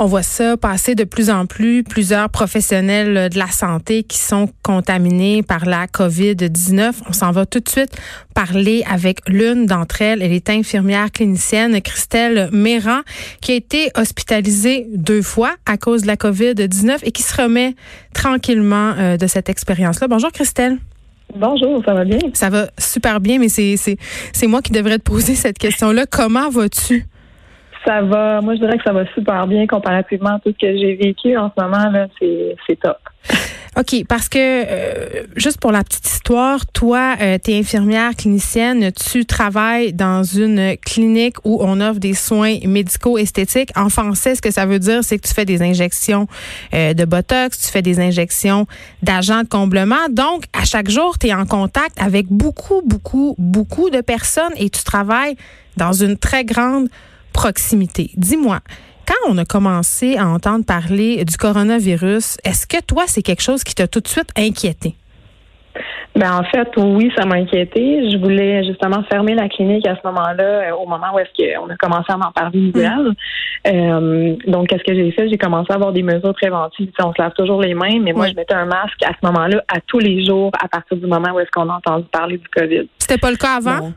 On voit ça passer de plus en plus, plusieurs professionnels de la santé qui sont contaminés par la COVID-19. On s'en va tout de suite parler avec l'une d'entre elles. Elle est infirmière clinicienne, Christelle Méran, qui a été hospitalisée deux fois à cause de la COVID-19 et qui se remet tranquillement euh, de cette expérience-là. Bonjour Christelle. Bonjour, ça va bien? Ça va super bien, mais c'est, c'est moi qui devrais te poser cette question-là. Comment vas-tu? Ça va, moi je dirais que ça va super bien comparativement à tout ce que j'ai vécu en ce moment, là, c'est top. OK, parce que euh, juste pour la petite histoire, toi, euh, tu es infirmière clinicienne, tu travailles dans une clinique où on offre des soins médicaux esthétiques. En français, ce que ça veut dire, c'est que tu fais des injections euh, de Botox, tu fais des injections d'agents de comblement. Donc, à chaque jour, tu es en contact avec beaucoup, beaucoup, beaucoup de personnes et tu travailles dans une très grande proximité. Dis-moi, quand on a commencé à entendre parler du coronavirus, est-ce que toi, c'est quelque chose qui t'a tout de suite inquiété? Ben en fait, oui, ça m'a inquiété. Je voulais justement fermer la clinique à ce moment-là, euh, au moment où est-ce qu'on a commencé à en parler mmh. euh, donc, qu'est-ce que j'ai fait? J'ai commencé à avoir des mesures préventives. on se lave toujours les mains, mais moi, je mettais un masque à ce moment-là, à tous les jours, à partir du moment où est-ce qu'on a entendu parler du COVID. C'était pas le cas avant?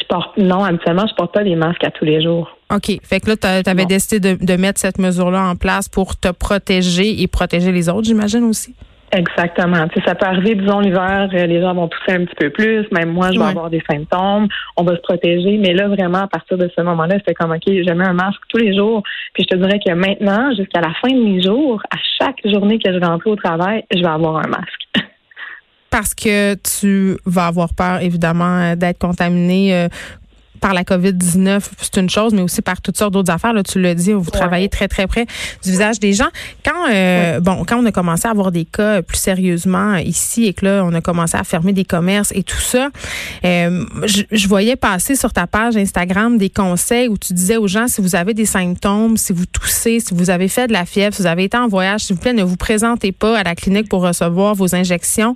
Je porte non, habituellement, je porte pas des masques à tous les jours. OK. Fait que là, tu avais décidé de, mettre cette mesure-là en place pour te protéger et protéger les autres, j'imagine aussi? Exactement. Tu ça peut arriver, disons, l'hiver, euh, les gens vont tousser un petit peu plus. Même moi, je vais avoir des symptômes. On va se protéger. Mais là, vraiment, à partir de ce moment-là, c'était comme, OK, je mets un masque tous les jours. Puis je te dirais que maintenant, jusqu'à la fin de mes jours, à chaque journée que je rentre au travail, je vais avoir un masque. parce que tu vas avoir peur, évidemment, euh, d'être contaminé euh, par la COVID-19, c'est une chose, mais aussi par toutes sortes d'autres affaires. Là, tu l'as dit, vous travaillez très, très près du visage des gens. Quand, euh, bon, quand on a commencé à avoir des cas plus sérieusement ici et que là, on a commencé à fermer des commerces et tout ça, euh, je, voyais passer sur ta page Instagram des conseils où tu disais aux gens, si vous avez des symptômes, si vous toussez, si vous avez fait de la fièvre, si vous avez été en voyage, s'il vous plaît, ne vous présentez pas à la clinique pour recevoir vos injections.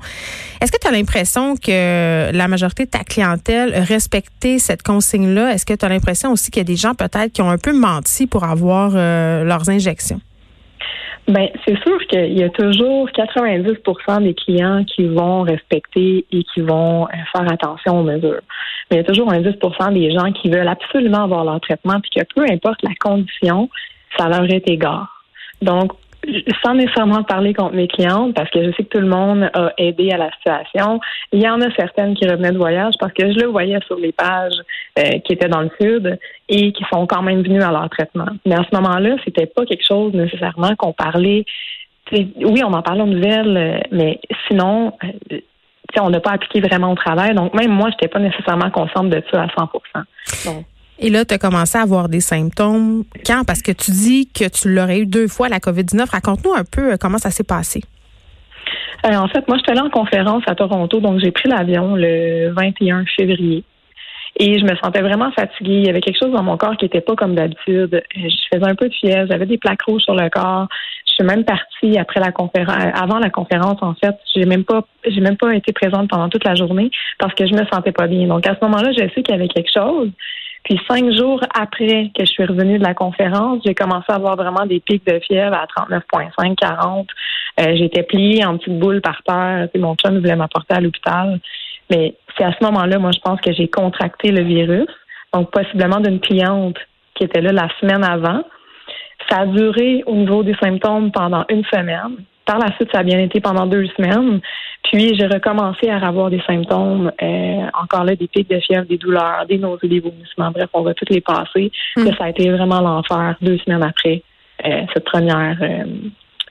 Est-ce que tu as l'impression que la majorité de ta clientèle respectait cette consigne est-ce que tu as l'impression aussi qu'il y a des gens peut-être qui ont un peu menti pour avoir euh, leurs injections? Ben, c'est sûr qu'il y a toujours 90% des clients qui vont respecter et qui vont euh, faire attention aux mesures. Mais il y a toujours un 10% des gens qui veulent absolument avoir leur traitement, puis que peu importe la condition, ça leur est égal. Donc, sans nécessairement parler contre mes clientes, parce que je sais que tout le monde a aidé à la situation, il y en a certaines qui revenaient de voyage parce que je le voyais sur les pages euh, qui étaient dans le sud et qui sont quand même venues à leur traitement. Mais à ce moment-là, c'était pas quelque chose nécessairement qu'on parlait. oui, on en parlait aux nouvelles, euh, mais sinon, euh, on n'a pas appliqué vraiment au travail. Donc même moi, je n'étais pas nécessairement consciente de ça à 100 donc, et là, tu as commencé à avoir des symptômes. Quand? Parce que tu dis que tu l'aurais eu deux fois, la COVID-19. Raconte-nous un peu euh, comment ça s'est passé. Euh, en fait, moi, je suis allée en conférence à Toronto, donc j'ai pris l'avion le 21 février. Et je me sentais vraiment fatiguée. Il y avait quelque chose dans mon corps qui n'était pas comme d'habitude. Euh, je faisais un peu de fièvre, j'avais des plaques rouges sur le corps. Je suis même partie après la conférence, avant la conférence en fait. J'ai même pas, j'ai même pas été présente pendant toute la journée parce que je me sentais pas bien. Donc à ce moment-là, je sais qu'il y avait quelque chose. Puis cinq jours après que je suis revenue de la conférence, j'ai commencé à avoir vraiment des pics de fièvre à 39,5, 40. Euh, j'étais pliée en petites boules par terre. mon chum voulait m'apporter à l'hôpital. Mais c'est à ce moment-là, moi, je pense que j'ai contracté le virus. Donc, possiblement d'une cliente qui était là la semaine avant. Ça a duré au niveau des symptômes pendant une semaine. Par la suite, ça a bien été pendant deux semaines. Puis j'ai recommencé à avoir des symptômes, euh, encore là, des pics de fièvre, des douleurs, des nausées, des vomissements. Bref, on va toutes les passer. Hmm. ça a été vraiment l'enfer deux semaines après euh, cette première euh,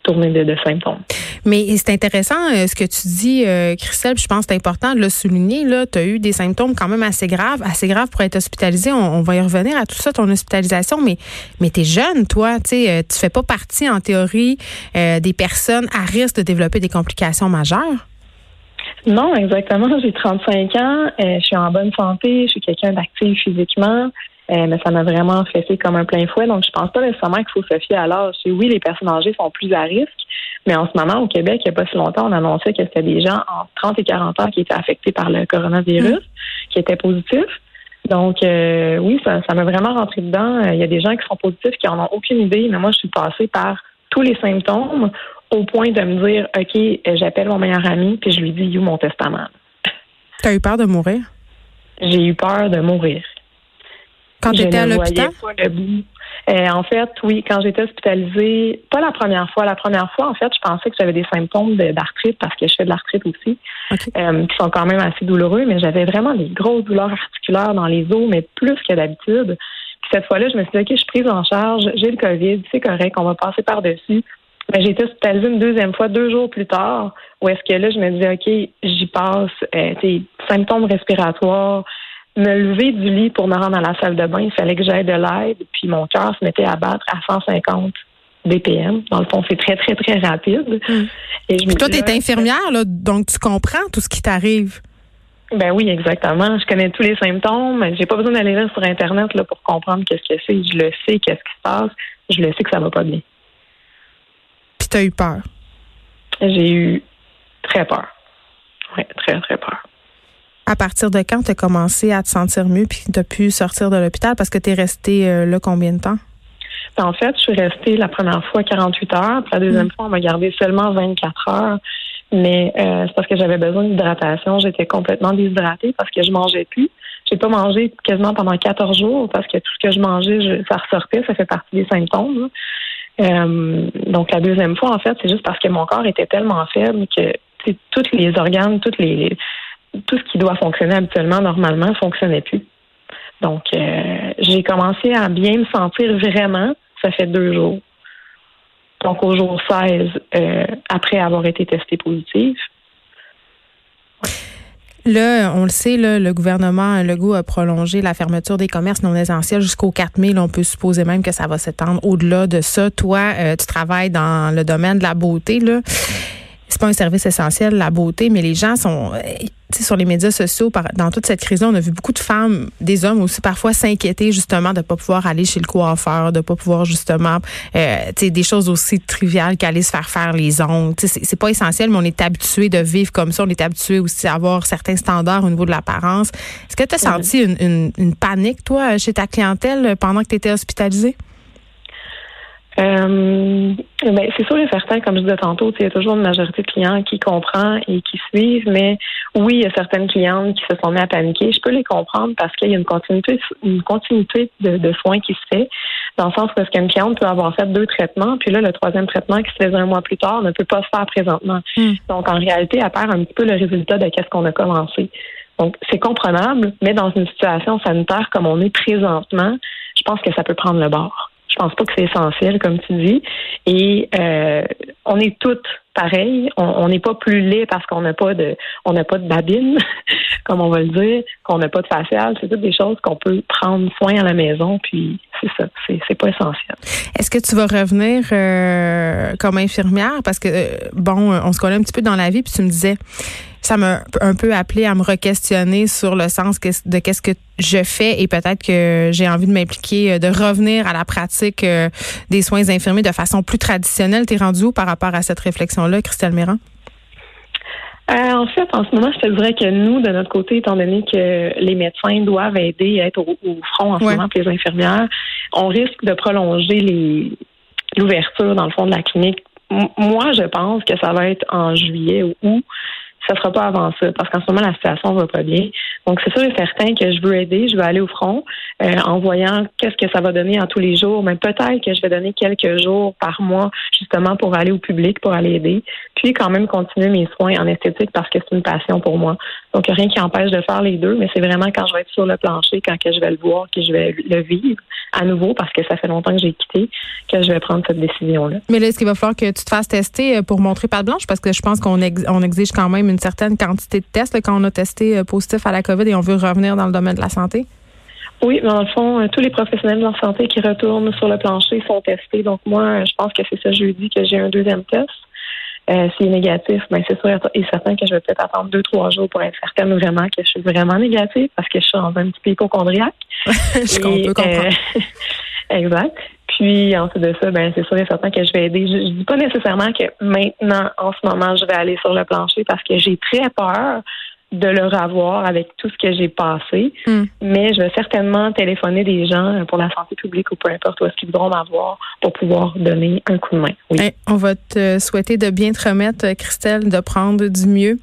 tournée de, symptômes. Mais c'est intéressant ce que tu dis, Christelle, je pense que c'est important de le souligner. Tu as eu des symptômes quand même assez graves, assez graves pour être hospitalisé. On, va y revenir à tout ça, ton hospitalisation, mais, mais tu es jeune, toi. Tu tu fais pas partie, en théorie, des personnes à risque de développer des complications majeures? Non, exactement. J'ai 35 ans, euh, je suis en bonne santé, je suis quelqu'un d'actif physiquement, euh, mais ça m'a vraiment fait comme un plein fouet. Donc, je pense pas nécessairement qu'il faut se fier à l'âge. Oui, les personnes âgées sont plus à risque, mais en ce moment, au Québec, il n'y a pas si longtemps, on annonçait que c'était des gens entre 30 et 40 ans qui étaient affectés par le coronavirus, mm. qui étaient positifs. Donc, euh, oui, ça, ça m'a vraiment rentré dedans. Il y a des gens qui sont positifs qui en ont aucune idée, mais moi, je suis passée par tous les symptômes au point de me dire, OK, j'appelle mon meilleur ami, puis je lui dis, you, mon testament. Tu as eu peur de mourir? J'ai eu peur de mourir. Quand tu étais à l'hôpital? Euh, en fait, oui, quand j'étais hospitalisée, pas la première fois. La première fois, en fait, je pensais que j'avais des symptômes d'arthrite parce que je fais de l'arthrite aussi, euh, qui sont quand même assez douloureux, mais j'avais vraiment des grosses douleurs articulaires dans les os, mais plus que d'habitude. Puis cette fois-là, je me suis dit, OK, je suis prise en charge, j'ai le COVID, c'est correct, on va passer par-dessus. Mais j'ai été hospitalisée une deuxième fois, deux jours plus tard, où est-ce que là, je me disais, OK, j'y passe, euh, symptômes respiratoires, me lever du lit pour me rendre à la salle de bain, il fallait que j'aille de l'aide, puis mon cœur se mettait à battre à 150 BPM. Dans le fond, c'est très, très, très rapide. Et je toi, tu es infirmière, là, donc tu comprends tout ce qui t'arrive. Ben oui, exactement. Je connais tous les symptômes. J'ai pas besoin d'aller là sur Internet là, pour comprendre qu'est-ce que c'est. Je le sais, qu'est-ce qui se passe. Je le sais que ça va pas bien. Puis tu as eu peur? J'ai eu très peur. Oui, très, très peur. À partir de quand tu as commencé à te sentir mieux puis tu as pu sortir de l'hôpital? Parce que tu es resté euh, là combien de temps? En fait, je suis restée la première fois 48 heures, puis la deuxième mm. fois, on m'a gardé seulement 24 heures. Mais euh, c'est parce que j'avais besoin d'hydratation. J'étais complètement déshydratée parce que je mangeais plus. J'ai pas mangé quasiment pendant 14 jours parce que tout ce que je mangeais, ça ressortait. Ça fait partie des symptômes. Euh, donc la deuxième fois, en fait, c'est juste parce que mon corps était tellement faible que tous les organes, toutes les, tout ce qui doit fonctionner habituellement, normalement, ne fonctionnait plus. Donc, euh, j'ai commencé à bien me sentir vraiment, ça fait deux jours. Donc, au jour 16, euh, après avoir été testée positive. Là, on le sait, le gouvernement Legault a prolongé la fermeture des commerces non essentiels jusqu'au 4 mai. On peut supposer même que ça va s'étendre au-delà de ça. Toi, euh, tu travailles dans le domaine de la beauté. Là c'est pas un service essentiel, la beauté, mais les gens sont, euh, tu sais, sur les médias sociaux, dans toute cette crise-là, on a vu beaucoup de femmes, des hommes aussi, parfois s'inquiéter justement de pas pouvoir aller chez le coiffeur, de pas pouvoir justement, euh, tu sais, des choses aussi triviales qu'aller se faire faire les ongles. Tu sais, c'est pas essentiel, mais on est habitué de vivre comme ça. On est habitué aussi à avoir certains standards au niveau de l'apparence. Est-ce que tu as senti une, une, une, panique, toi, chez ta clientèle pendant que tu étais hospitalisée? Euh, ben, c'est sûr et certain, comme je disais tantôt, il y a toujours une majorité de clients qui comprend et qui suivent, mais oui, il y a certaines clientes qui se sont mis à paniquer. Je peux les comprendre parce qu'il y a une continuité, une continuité de, soins qui se fait, dans le sens où est-ce qu'une cliente peut avoir fait deux traitements, puis là, le troisième traitement qui se faisait un mois plus tard ne peut pas se faire présentement. Hmm. Donc, en réalité, elle perd un petit peu le résultat de qu'est-ce qu'on a commencé. Donc, c'est comprenable, mais dans une situation sanitaire comme on est présentement, je pense que ça peut prendre le bord. Je pense pas que c'est essentiel, comme tu dis. Et euh, on est toutes pareilles. On n'est pas plus laid parce qu'on n'a pas de on n'a pas de babine, comme on va le dire, qu'on n'a pas de facial. C'est toutes des choses qu'on peut prendre soin à la maison. Puis c'est ça, c'est pas essentiel. Est-ce que tu vas revenir euh, comme infirmière? Parce que euh, bon, on se connaît un petit peu dans la vie, puis tu me disais ça m'a un peu appelé à me re-questionner sur le sens de qu'est-ce que je fais et peut-être que j'ai envie de m'impliquer, euh, de revenir à la pratique euh, des soins infirmiers de façon plus traditionnelle. T'es rendu où par rapport à cette réflexion-là, Christelle Méran? Euh, en fait, en ce moment, je te dirais que nous, de notre côté, étant donné que les médecins doivent aider à être au, front en ce moment, pour les infirmières, on risque de prolonger l'ouverture, dans le fond, de la clinique. moi, je pense que ça va être en juillet ou août ça sera pas avant ça, parce qu'en ce moment, la situation va pas bien. Donc, c'est sûr et certain que je veux aider, je veux aller au front euh, en voyant qu'est-ce que ça va donner en tous les jours. Mais peut-être que je vais donner quelques jours par mois, justement, pour aller au public, pour aller aider. Puis, quand même, continuer mes soins en esthétique parce que c'est une passion pour moi. Donc, rien qui empêche de faire les deux, mais c'est vraiment quand je vais être sur le plancher, quand que je vais le voir, que je vais le vivre à nouveau, parce que ça fait longtemps que j'ai quitté, que je vais prendre cette décision-là. Mais là, est-ce qu'il va falloir que tu te fasses tester euh, pour montrer pas de blanche? Parce que je pense qu'on on exige quand même une certaine quantité de tests quand on a testé euh, positif à la COVID et on veut revenir dans le domaine de la santé. Oui, mais dans le fond, euh, tous les professionnels de la santé qui retournent sur le plancher sont testés. Donc moi, je pense que c'est ça jeudi que j'ai un deuxième test. Euh, s'il est négatif, ben c'est sûr et certain que je vais peut-être attendre deux, trois jours pour être certaine vraiment que je suis vraiment négative parce que je suis dans un petit peu hypochondriaque. je comprendre. Euh, exact. Puis ensuite de ça, ben c'est sûr et certain que je vais aider. Je, je dis pas nécessairement que maintenant, en ce moment, je vais aller sur le plancher parce que j'ai très peur de le revoir avec tout ce que j'ai passé. Hmm. Mais je vais certainement téléphoner des gens pour la santé publique ou peu importe où est-ce qu'ils voudront m'avoir pour pouvoir donner un coup de main. Oui. on va te souhaiter de bien te remettre, Christelle, de prendre du mieux.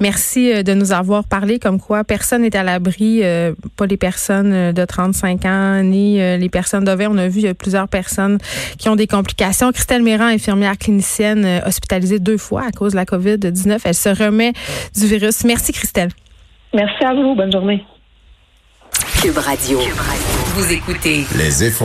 Merci euh, de nous avoir parlé comme quoi personne n'est à l'abri, euh, pas les personnes euh, de 35 ans ni les personnes 20. On a vu plusieurs personnes qui ont des complications. Christelle Méran, infirmière clinicienne, hospitalisée deux fois à cause de la COVID-19. Elle se remet du virus. Merci, Christelle. Merci à vous. Bonne journée. Cube Radio. Vous écoutez Les effrontés.